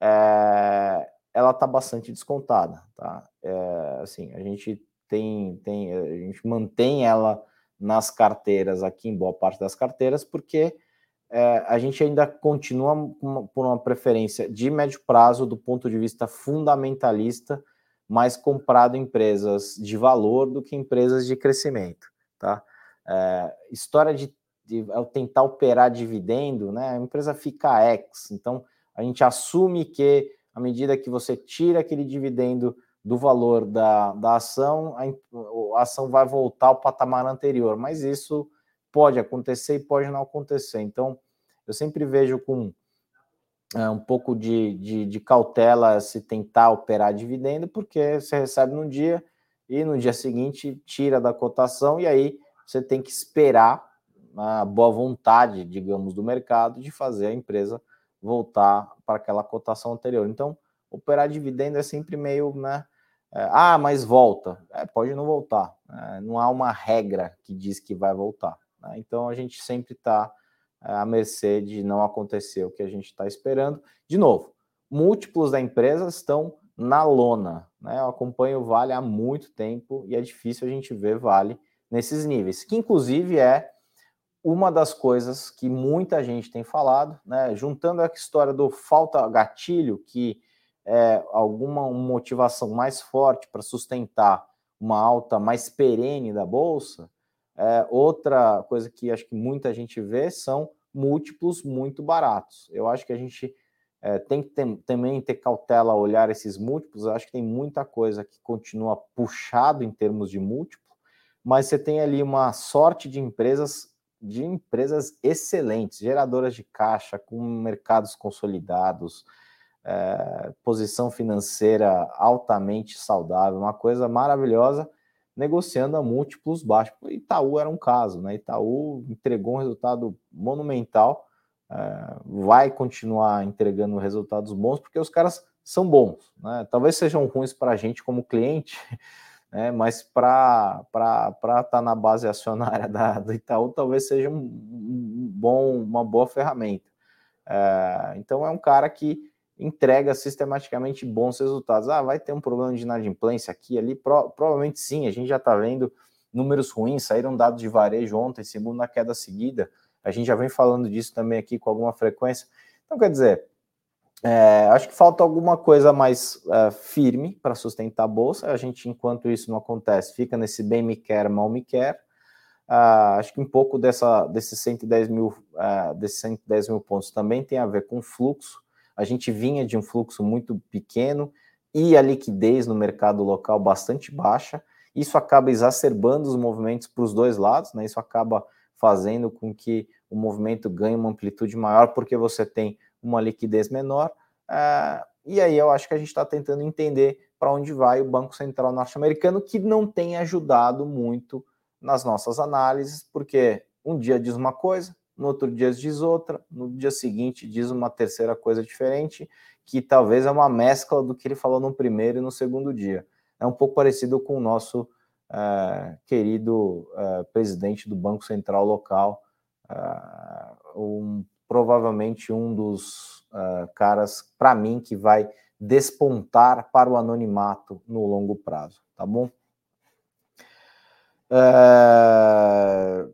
é, ela está bastante descontada. Tá? É, assim, a gente tem, tem, a gente mantém ela nas carteiras aqui, em boa parte das carteiras, porque é, a gente ainda continua por uma preferência de médio prazo do ponto de vista fundamentalista, mais comprado empresas de valor do que empresas de crescimento, tá? É, história de, de tentar operar dividendo, né? A empresa fica ex, então a gente assume que à medida que você tira aquele dividendo do valor da, da ação, a, a ação vai voltar ao patamar anterior, mas isso pode acontecer e pode não acontecer. Então, eu sempre vejo com é, um pouco de, de, de, cautela se tentar operar dividendo, porque você recebe num dia e no dia seguinte tira da cotação, e aí você tem que esperar a boa vontade, digamos, do mercado de fazer a empresa voltar para aquela cotação anterior. Então, operar dividendo é sempre meio, né? É, ah, mas volta. É, pode não voltar. É, não há uma regra que diz que vai voltar. Né? Então a gente sempre está é, à mercê de não acontecer o que a gente está esperando. De novo, múltiplos da empresa estão na lona. Né? Eu acompanho o Vale há muito tempo e é difícil a gente ver Vale nesses níveis, que inclusive é uma das coisas que muita gente tem falado, né? juntando a história do falta gatilho, que é, alguma motivação mais forte para sustentar uma alta mais perene da bolsa, é, outra coisa que acho que muita gente vê são múltiplos muito baratos. Eu acho que a gente é, tem que ter, também ter cautela a olhar esses múltiplos. Eu acho que tem muita coisa que continua puxado em termos de múltiplo, mas você tem ali uma sorte de empresas de empresas excelentes, geradoras de caixa, com mercados consolidados, é, posição financeira altamente saudável, uma coisa maravilhosa, negociando a múltiplos baixos. Itaú era um caso, né? Itaú entregou um resultado monumental, é, vai continuar entregando resultados bons, porque os caras são bons, né? Talvez sejam ruins para a gente como cliente, né? mas para estar tá na base acionária da, do Itaú, talvez seja um, um bom, uma boa ferramenta. É, então é um cara que entrega sistematicamente bons resultados. Ah, vai ter um problema de inadimplência aqui ali? Pro, provavelmente sim, a gente já está vendo números ruins, saíram dados de varejo ontem, segundo na queda seguida. A gente já vem falando disso também aqui com alguma frequência. Então, quer dizer, é, acho que falta alguma coisa mais é, firme para sustentar a bolsa. A gente, enquanto isso não acontece, fica nesse bem me quer, mal me quer. Uh, acho que um pouco dessa, desses 110 mil, uh, desses 110 mil pontos também tem a ver com fluxo a gente vinha de um fluxo muito pequeno e a liquidez no mercado local bastante baixa. Isso acaba exacerbando os movimentos para os dois lados, né? Isso acaba fazendo com que o movimento ganhe uma amplitude maior, porque você tem uma liquidez menor. Uh, e aí eu acho que a gente está tentando entender para onde vai o Banco Central norte-americano, que não tem ajudado muito nas nossas análises, porque um dia diz uma coisa, no outro dia diz outra, no dia seguinte diz uma terceira coisa diferente, que talvez é uma mescla do que ele falou no primeiro e no segundo dia. É um pouco parecido com o nosso é, querido é, presidente do Banco Central local, é, um, provavelmente um dos é, caras, para mim, que vai despontar para o anonimato no longo prazo, tá bom? É...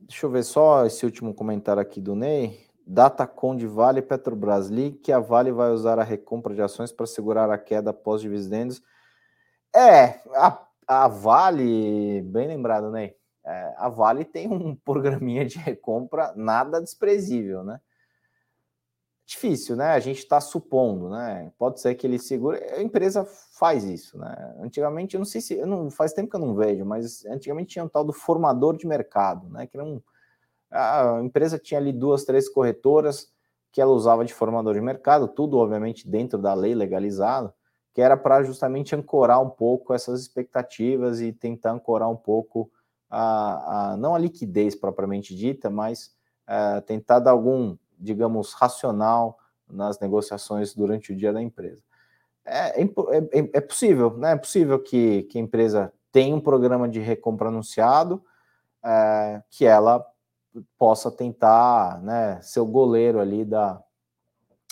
Deixa eu ver só esse último comentário aqui do Ney. Datacom de Vale Petrobras League, que a Vale vai usar a recompra de ações para segurar a queda após dividendos. É, a, a Vale, bem lembrado, né? É, a Vale tem um programinha de recompra nada desprezível, né? Difícil, né? A gente está supondo, né? Pode ser que ele segure. A empresa faz isso, né? Antigamente, eu não sei se. Eu não, faz tempo que eu não vejo, mas antigamente tinha um tal do formador de mercado, né? Que era um a empresa tinha ali duas, três corretoras que ela usava de formador de mercado, tudo obviamente dentro da lei legalizado, que era para justamente ancorar um pouco essas expectativas e tentar ancorar um pouco a, a não a liquidez propriamente dita, mas é, tentar dar algum, digamos, racional nas negociações durante o dia da empresa. É, é, é, é possível, né? É possível que, que a empresa tenha um programa de recompra anunciado, é, que ela possa tentar né, ser o goleiro ali da,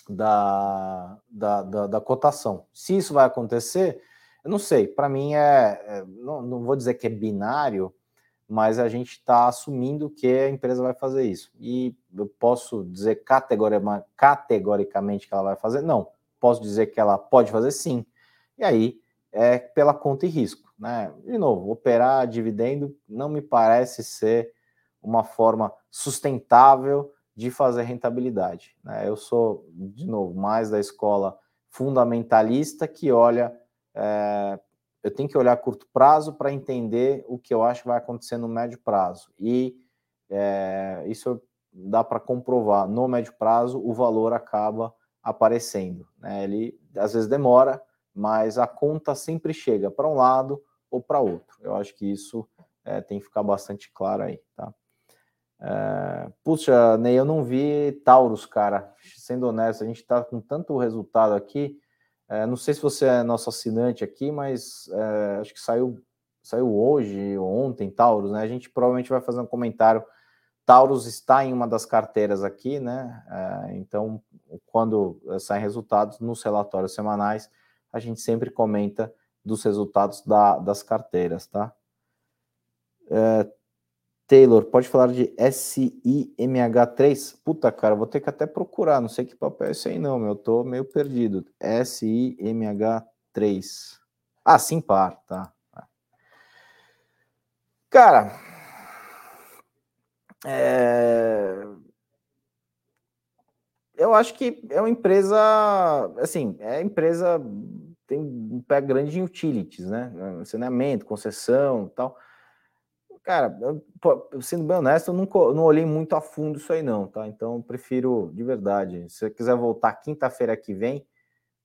da, da, da, da cotação. Se isso vai acontecer, eu não sei. Para mim é, é, não, não vou dizer que é binário, mas a gente está assumindo que a empresa vai fazer isso. E eu posso dizer categoricamente que ela vai fazer? Não. Posso dizer que ela pode fazer sim. E aí é pela conta e risco. Né? De novo, operar dividendo não me parece ser uma forma sustentável de fazer rentabilidade. Né? Eu sou, de novo, mais da escola fundamentalista que olha, é, eu tenho que olhar curto prazo para entender o que eu acho que vai acontecer no médio prazo. E é, isso dá para comprovar. No médio prazo, o valor acaba aparecendo. Né? Ele às vezes demora, mas a conta sempre chega para um lado ou para outro. Eu acho que isso é, tem que ficar bastante claro aí, tá? É, puxa, Ney, eu não vi Taurus, cara. Sendo honesto, a gente está com tanto resultado aqui. É, não sei se você é nosso assinante aqui, mas é, acho que saiu, saiu hoje ou ontem, Taurus, né? A gente provavelmente vai fazer um comentário. Taurus está em uma das carteiras aqui, né? É, então, quando saem resultados nos relatórios semanais, a gente sempre comenta dos resultados da, das carteiras, tá? É, Taylor, pode falar de SIMH3? Puta, cara, vou ter que até procurar, não sei que papel é esse aí não, meu, eu tô meio perdido. SIMH3. Ah, sim, par, tá. Cara, é... eu acho que é uma empresa, assim, é empresa tem um pé grande em utilities, né? Saneamento, concessão, tal cara, eu, sendo bem honesto, eu nunca, não olhei muito a fundo isso aí, não, tá? Então, prefiro, de verdade, se você quiser voltar quinta-feira que vem,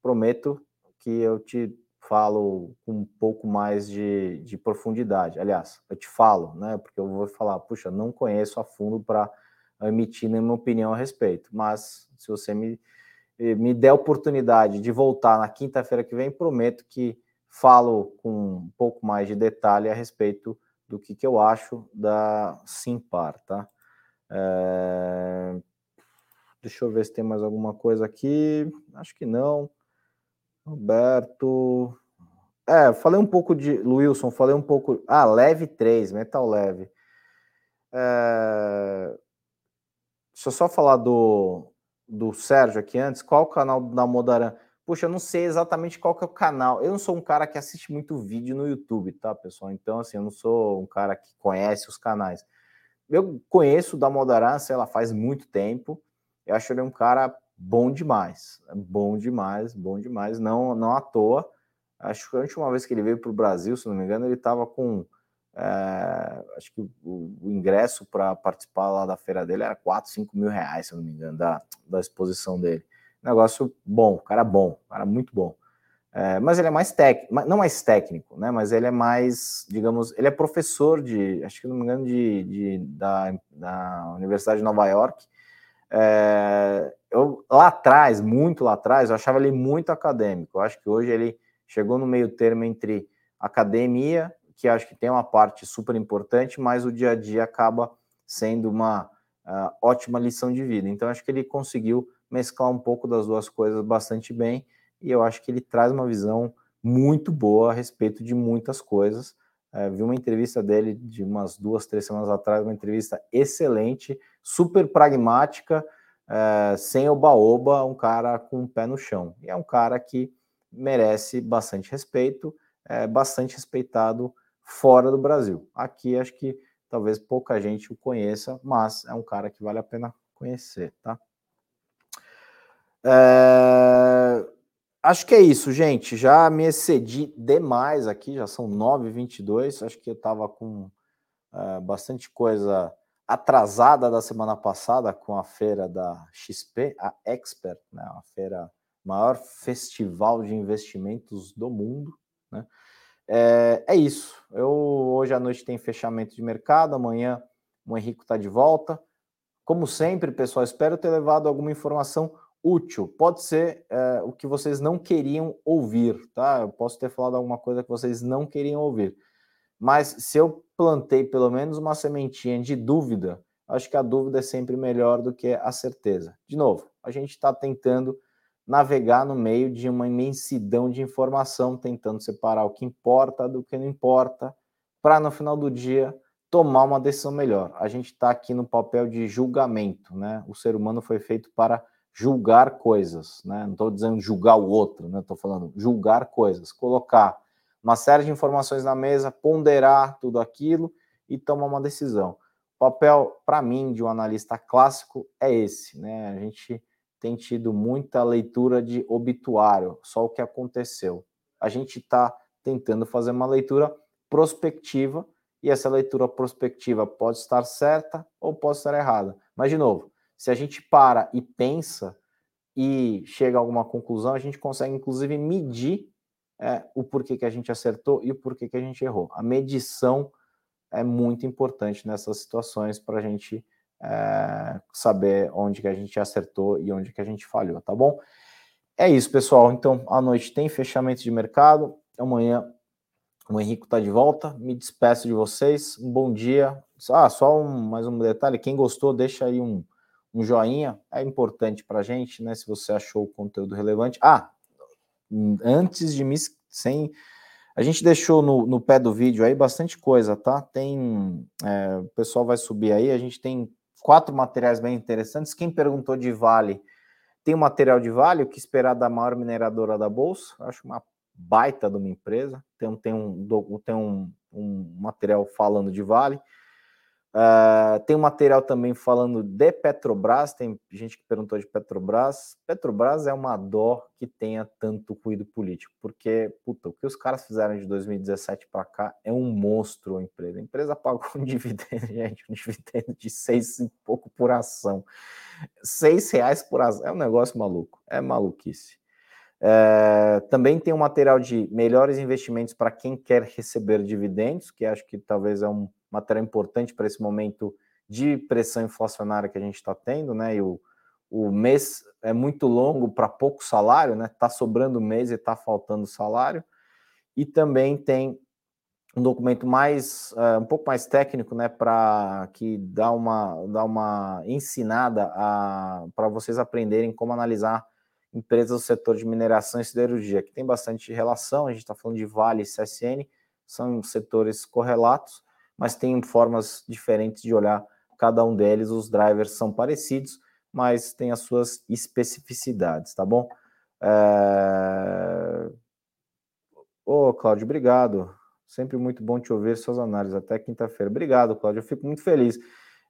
prometo que eu te falo com um pouco mais de, de profundidade. Aliás, eu te falo, né? Porque eu vou falar, puxa, não conheço a fundo para emitir nenhuma opinião a respeito, mas se você me, me der a oportunidade de voltar na quinta-feira que vem, prometo que falo com um pouco mais de detalhe a respeito do que, que eu acho da Simpar, tá? É... Deixa eu ver se tem mais alguma coisa aqui. Acho que não. Roberto. É, falei um pouco de. Wilson, falei um pouco. Ah, leve 3, metal leve. É... Deixa eu só falar do, do Sérgio aqui antes. Qual o canal da Modaran? Puxa, eu não sei exatamente qual que é o canal. Eu não sou um cara que assiste muito vídeo no YouTube, tá, pessoal? Então, assim, eu não sou um cara que conhece os canais. Eu conheço da Modarança, ela faz muito tempo. Eu acho ele um cara bom demais. Bom demais, bom demais. Não, não à toa. Acho que a última vez que ele veio para o Brasil, se não me engano, ele estava com. É, acho que o, o ingresso para participar lá da feira dele era 4, 5 mil reais, se não me engano, da, da exposição dele. Negócio bom, cara bom, cara muito bom. É, mas ele é mais técnico, não mais técnico, né? Mas ele é mais, digamos, ele é professor de, acho que não me engano, de, de da, da Universidade de Nova York. É, eu lá atrás, muito lá atrás, eu achava ele muito acadêmico. Eu acho que hoje ele chegou no meio termo entre academia, que acho que tem uma parte super importante, mas o dia a dia acaba sendo uma uh, ótima lição de vida. Então, acho que ele conseguiu mesclar um pouco das duas coisas bastante bem, e eu acho que ele traz uma visão muito boa a respeito de muitas coisas. Uh, vi uma entrevista dele de umas duas, três semanas atrás, uma entrevista excelente, super pragmática, uh, sem oba-oba, um cara com o pé no chão. E é um cara que merece bastante respeito, é bastante respeitado fora do Brasil. Aqui acho que talvez pouca gente o conheça, mas é um cara que vale a pena conhecer, tá? É... Acho que é isso, gente. Já me excedi demais aqui, já são 9h22. Acho que eu estava com é, bastante coisa atrasada da semana passada com a feira da XP, a Expert, né, a feira maior festival de investimentos do mundo. Né? É, é, isso. Eu hoje à noite tem fechamento de mercado, amanhã o Henrico está de volta. Como sempre, pessoal, espero ter levado alguma informação útil. Pode ser é, o que vocês não queriam ouvir, tá? Eu posso ter falado alguma coisa que vocês não queriam ouvir. Mas se eu plantei pelo menos uma sementinha de dúvida, acho que a dúvida é sempre melhor do que a certeza. De novo, a gente está tentando navegar no meio de uma imensidão de informação, tentando separar o que importa do que não importa, para no final do dia tomar uma decisão melhor. A gente está aqui no papel de julgamento, né? O ser humano foi feito para julgar coisas, né? Não estou dizendo julgar o outro, né? Estou falando julgar coisas, colocar uma série de informações na mesa, ponderar tudo aquilo e tomar uma decisão. O papel, para mim, de um analista clássico é esse, né? A gente tem tido muita leitura de obituário, só o que aconteceu. A gente está tentando fazer uma leitura prospectiva e essa leitura prospectiva pode estar certa ou pode estar errada. Mas, de novo, se a gente para e pensa e chega a alguma conclusão, a gente consegue, inclusive, medir é, o porquê que a gente acertou e o porquê que a gente errou. A medição é muito importante nessas situações para a gente é, saber onde que a gente acertou e onde que a gente falhou, tá bom? É isso, pessoal. Então, à noite tem fechamento de mercado. Amanhã o Henrique está de volta. Me despeço de vocês. Um bom dia. Ah, só um, mais um detalhe. Quem gostou, deixa aí um, um joinha. É importante para a gente, né? Se você achou o conteúdo relevante. Ah, antes de me sem a gente deixou no, no pé do vídeo aí bastante coisa, tá? Tem é, o pessoal vai subir aí. A gente tem quatro materiais bem interessantes. Quem perguntou de Vale, tem um material de Vale, o que esperar da maior mineradora da Bolsa, acho uma baita de uma empresa, tem, tem, um, tem um, um material falando de Vale. Uh, tem um material também falando de Petrobras, tem gente que perguntou de Petrobras. Petrobras é uma dó que tenha tanto ruído político, porque, puta, o que os caras fizeram de 2017 para cá é um monstro a empresa. A empresa pagou um dividendo, gente, um dividendo de seis e pouco por ação. Seis reais por ação, é um negócio maluco, é maluquice. É, também tem um material de melhores investimentos para quem quer receber dividendos, que acho que talvez é um matéria importante para esse momento de pressão inflacionária que a gente está tendo, né? E o, o mês é muito longo para pouco salário, né? Está sobrando mês e está faltando salário. E também tem um documento mais uh, um pouco mais técnico, né? Para que dá uma dá uma ensinada para vocês aprenderem como analisar empresas do setor de mineração e siderurgia, que tem bastante relação. A gente está falando de Vale e CSN, são setores correlatos mas tem formas diferentes de olhar cada um deles. Os drivers são parecidos, mas tem as suas especificidades, tá bom? É... Ô, Cláudio, obrigado. Sempre muito bom te ouvir suas análises. Até quinta-feira. Obrigado, Cláudio. Eu fico muito feliz.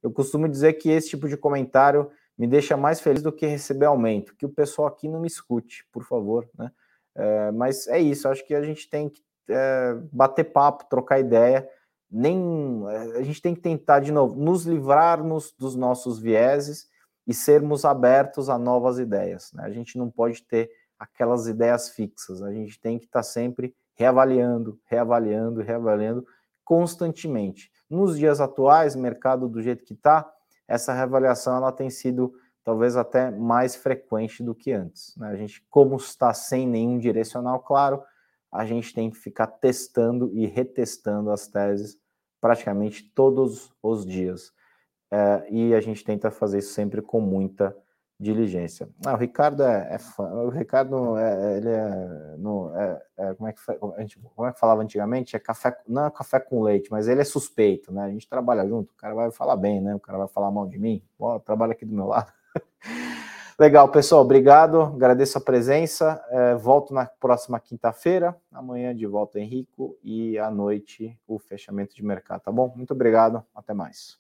Eu costumo dizer que esse tipo de comentário me deixa mais feliz do que receber aumento. Que o pessoal aqui não me escute, por favor, né? É, mas é isso. Acho que a gente tem que é, bater papo, trocar ideia nem a gente tem que tentar de novo nos livrarmos dos nossos vieses e sermos abertos a novas ideias. Né? A gente não pode ter aquelas ideias fixas. A gente tem que estar tá sempre reavaliando, reavaliando, reavaliando constantemente. Nos dias atuais, mercado do jeito que está, essa reavaliação ela tem sido talvez até mais frequente do que antes. Né? A gente, como está sem nenhum direcional claro, a gente tem que ficar testando e retestando as teses praticamente todos os dias. É, e a gente tenta fazer isso sempre com muita diligência. Ah, o Ricardo é, é fã. O Ricardo, é, ele é, no, é, é, como, é que, como é que falava antigamente? É café, não é café com leite, mas ele é suspeito, né? A gente trabalha junto, o cara vai falar bem, né? O cara vai falar mal de mim, Ó, trabalha aqui do meu lado. Legal, pessoal, obrigado, agradeço a presença. É, volto na próxima quinta-feira, amanhã de volta Henrico e à noite o fechamento de mercado, tá bom? Muito obrigado, até mais.